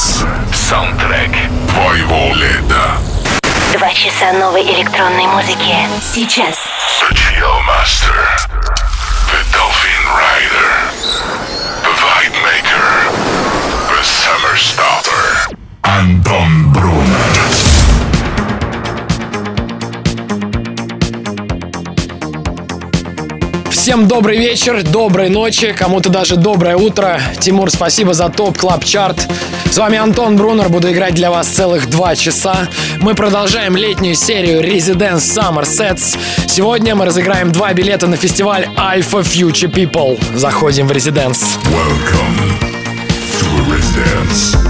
Residence. Саундтрек твоего лета. Два часа новой электронной музыки. Сейчас. The Chill Master. The Dolphin Rider. The Vibe Maker. The Summer Starter. Антон Брунер. Всем добрый вечер, доброй ночи, кому-то даже доброе утро. Тимур, спасибо за топ клаб чарт. С вами Антон Брунер, буду играть для вас целых два часа. Мы продолжаем летнюю серию Residence Summer Sets. Сегодня мы разыграем два билета на фестиваль Alpha Future People. Заходим в Residence. Welcome to Residence.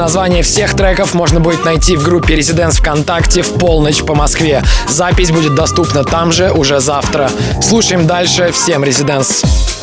Название всех треков можно будет найти в группе Residence ВКонтакте в полночь по Москве. Запись будет доступна там же уже завтра. Слушаем дальше. Всем Residence.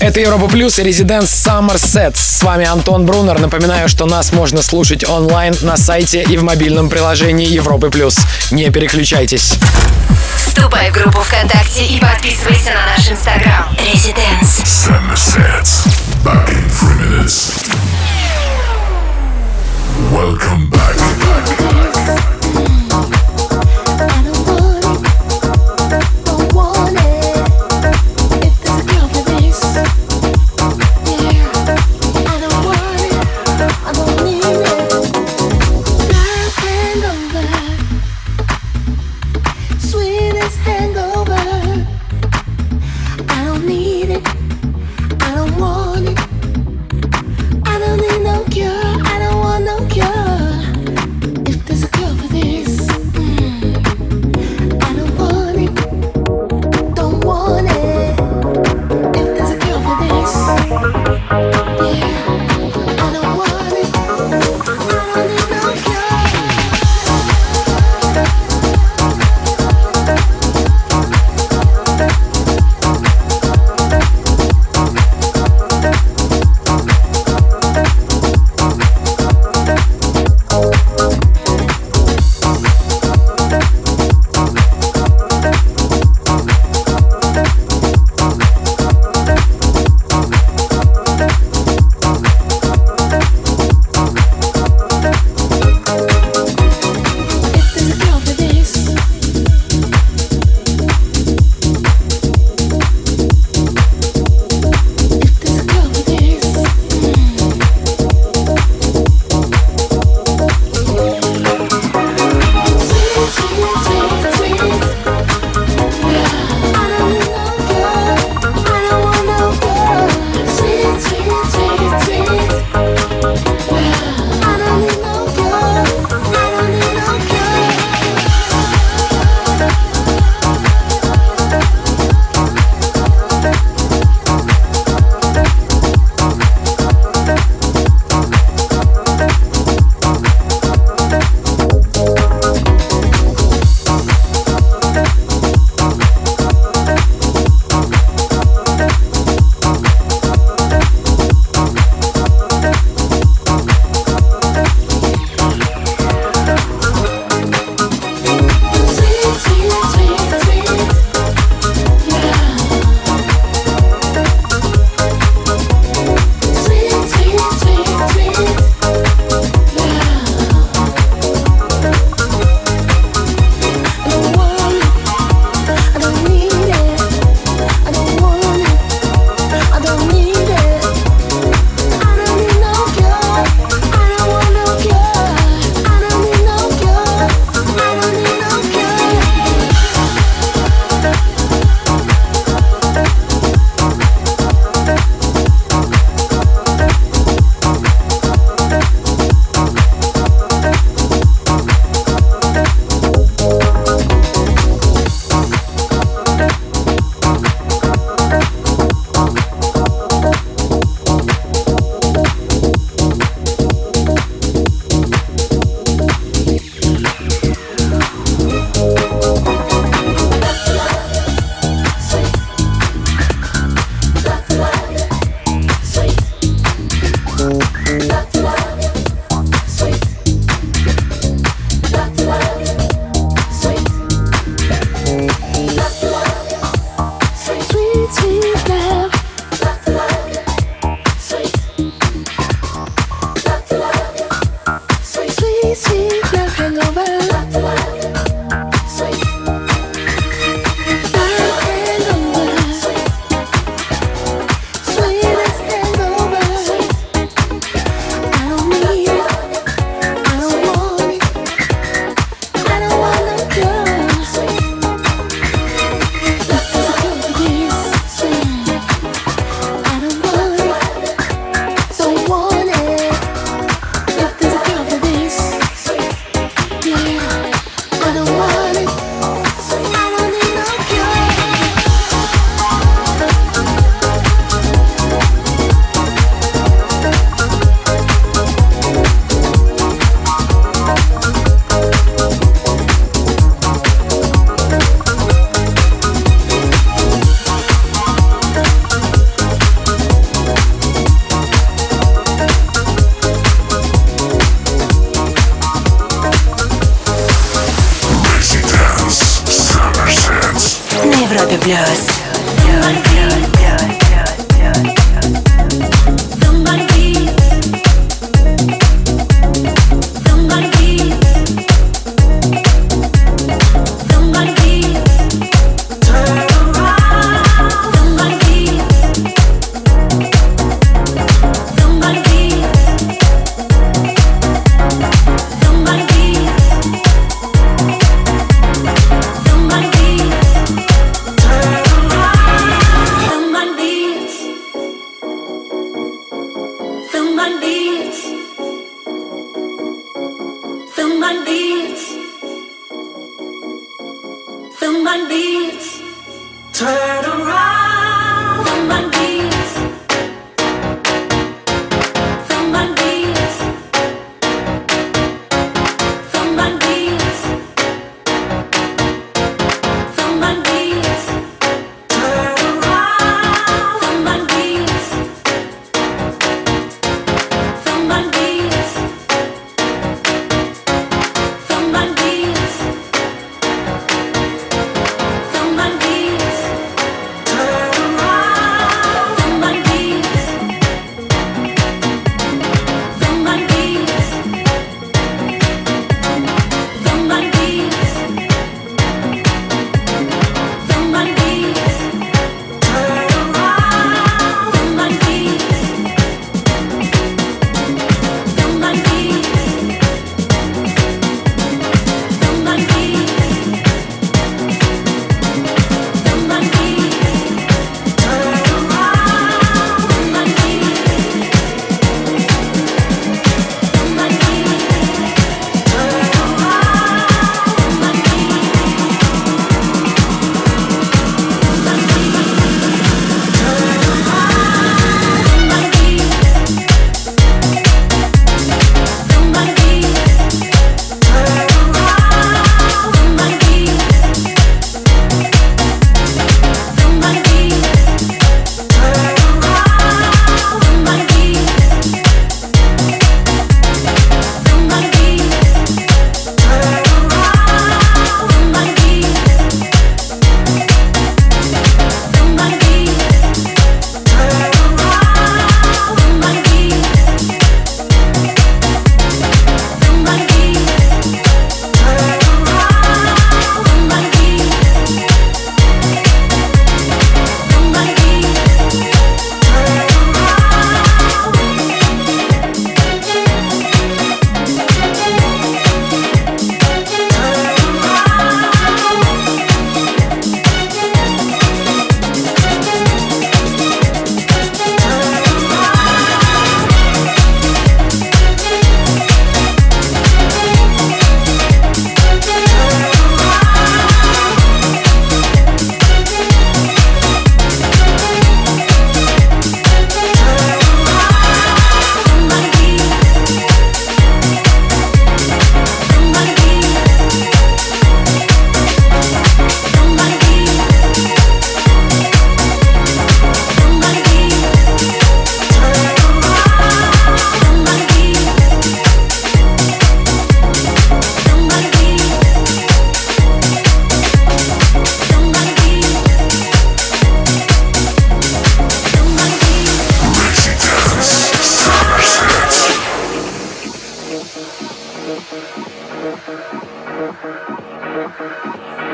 Это Европа Плюс и Резиденс Summer Set. С вами Антон Брунер. Напоминаю, что нас можно слушать онлайн на сайте и в мобильном приложении Европы Плюс. Не переключайтесь. Вступай в группу ВКонтакте и подписывайся на наш инстаграм. Резиденс. Summer sets. Back in three minutes. Welcome back.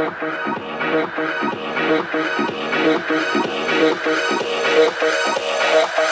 Thank you.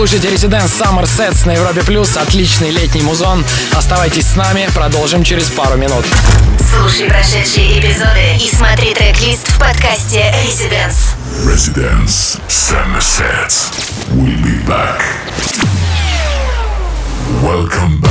Слушаете Residence Summer Sets на Европе Плюс. Отличный летний музон. Оставайтесь с нами, продолжим через пару минут. Слушай прошедшие эпизоды и смотри трек-лист в подкасте Residence. Residence Summer Sets. We'll be back. Welcome back.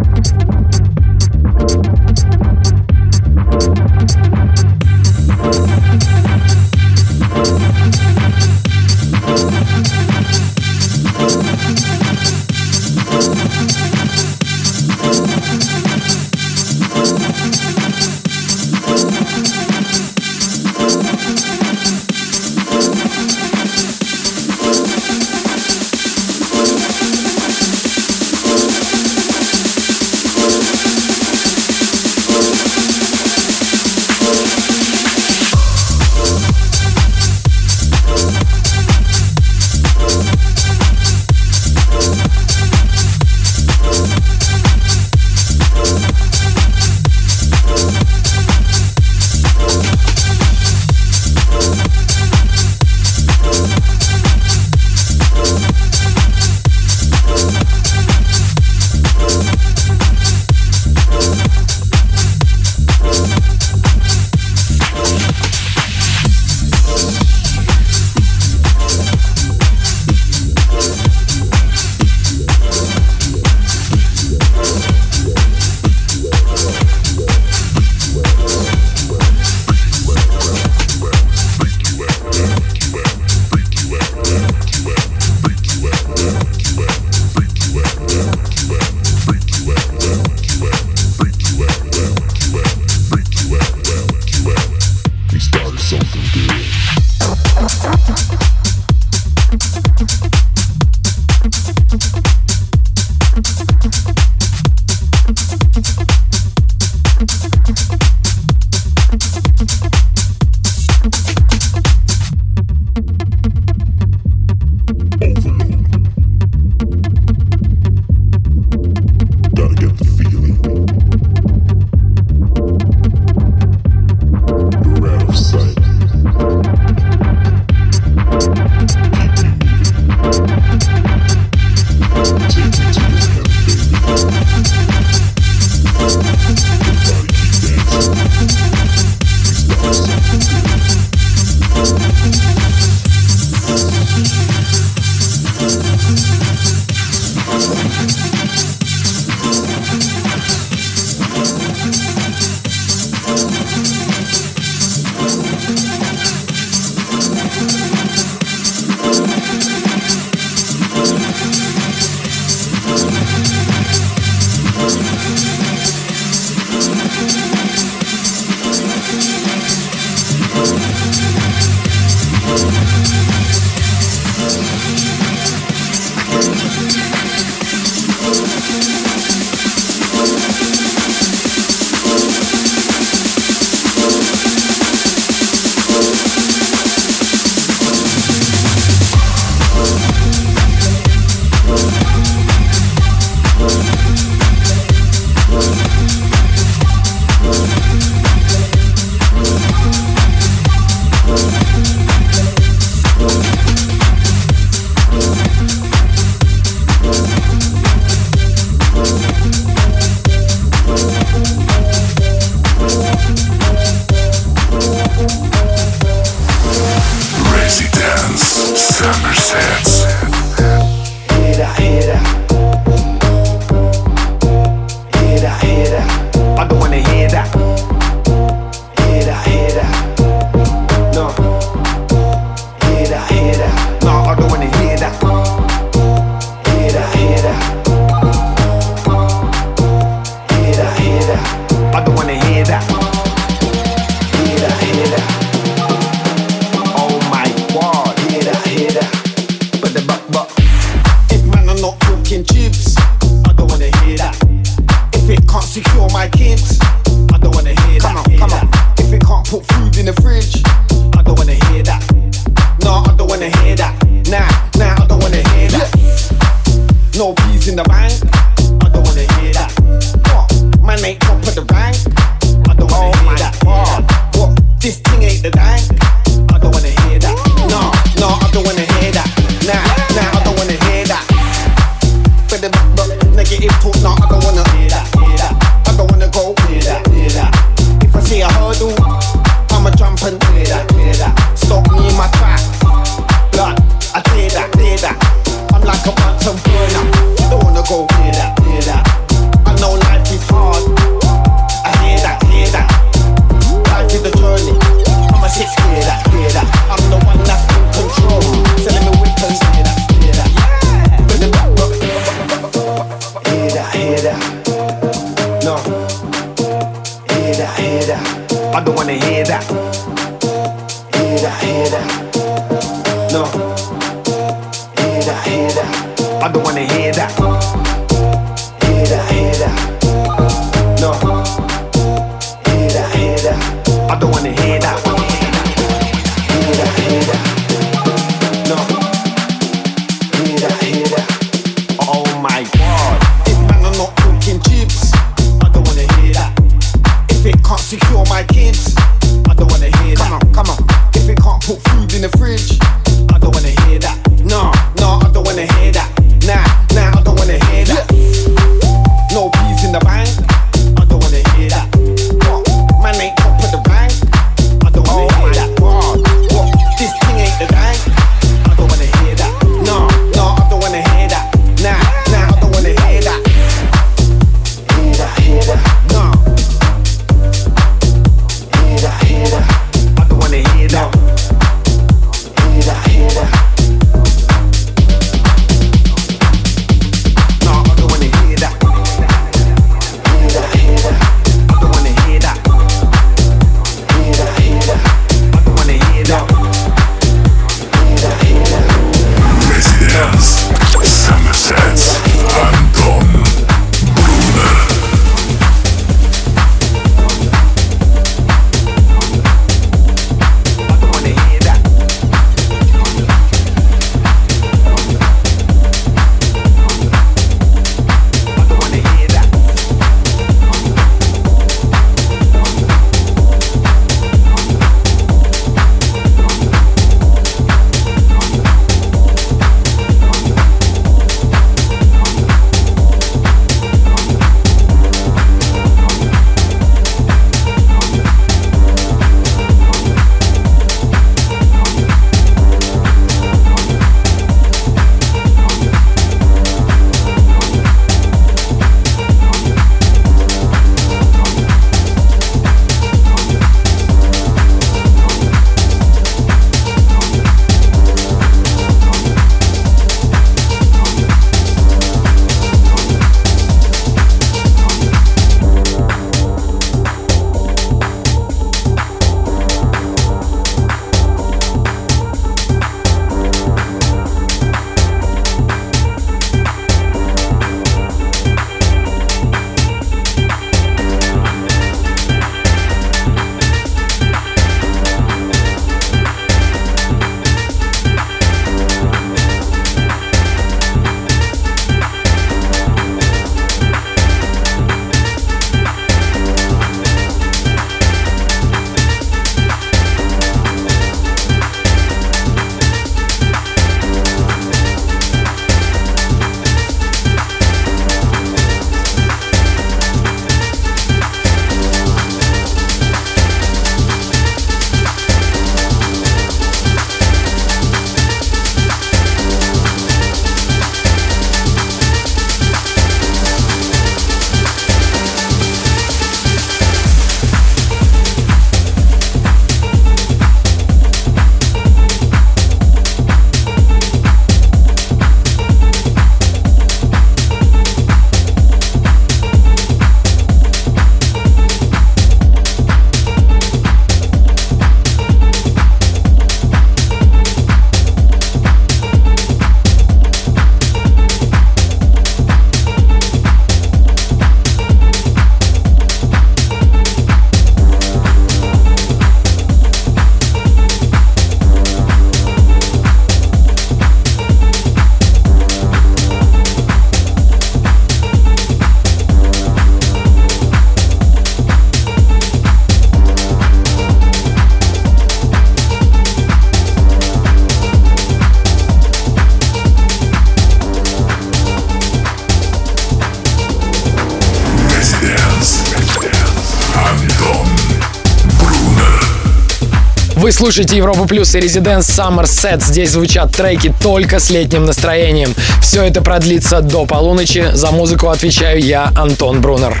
Слушаете Европу Плюс и Резиденс Summer Set. Здесь звучат треки только с летним настроением. Все это продлится до полуночи. За музыку отвечаю я, Антон Брунер.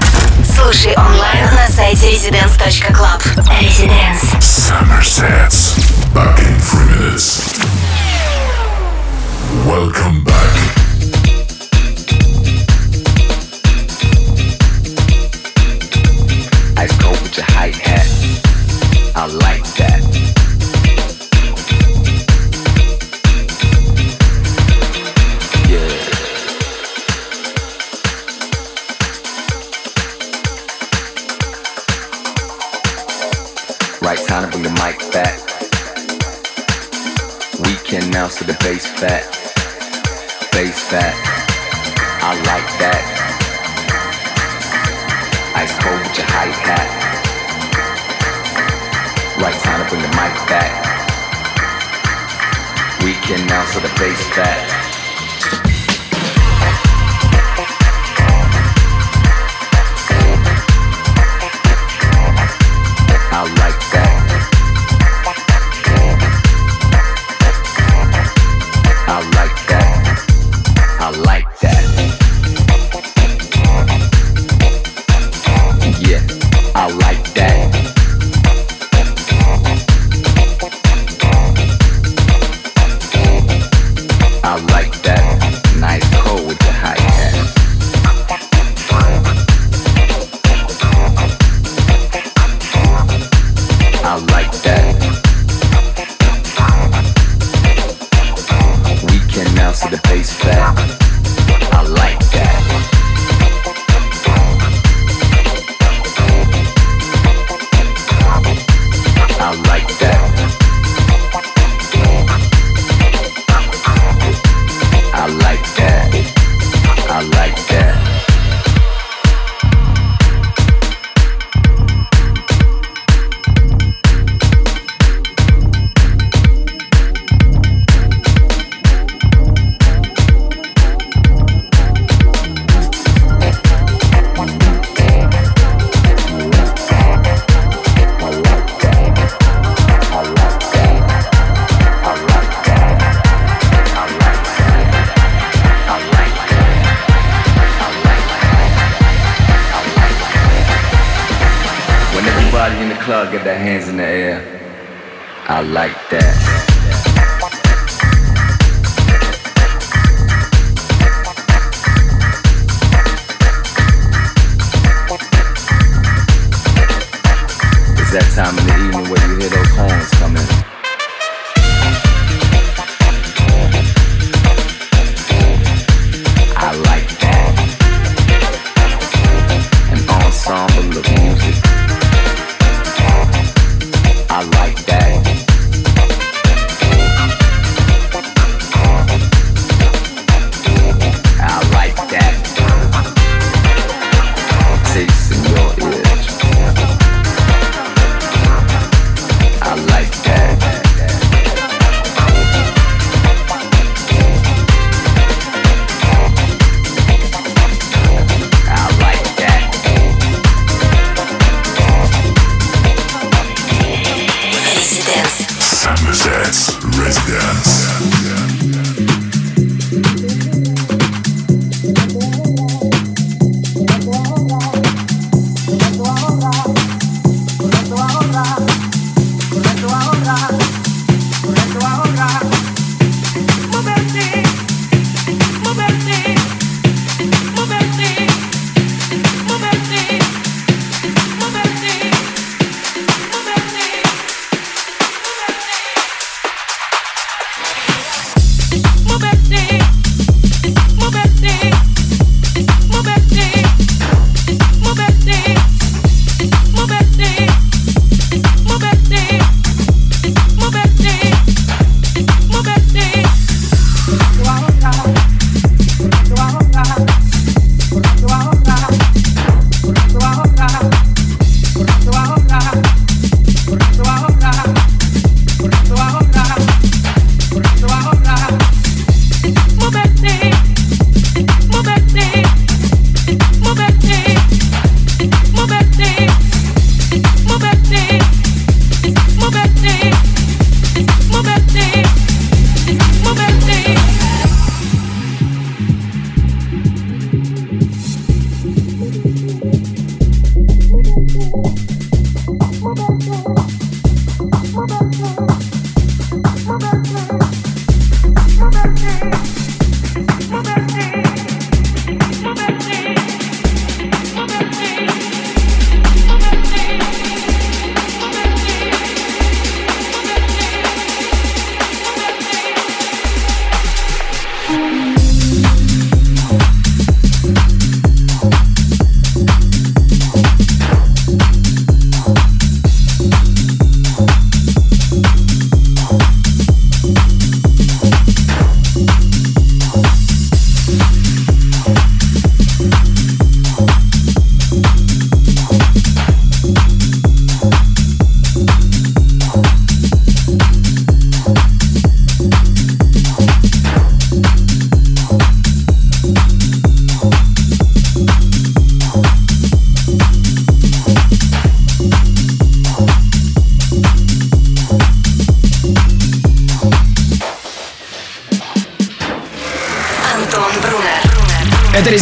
Слушай онлайн на сайте residence.club. Residence. Summer Sets. Back in three minutes. Welcome back. Ice cold with your high hat. I like that. Fat. Bass fat. I like that. Ice cold with your high hat. Right time to bring the mic back. We can now see the bass fat.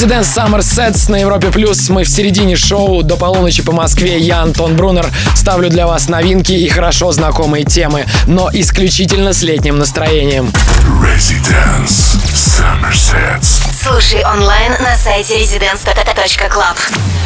Резиденс Summer Sets на Европе Плюс. Мы в середине шоу. До полуночи по Москве. Я, Антон Брунер, ставлю для вас новинки и хорошо знакомые темы, но исключительно с летним настроением. Residence Summer Sets. Слушай онлайн на сайте residence.club.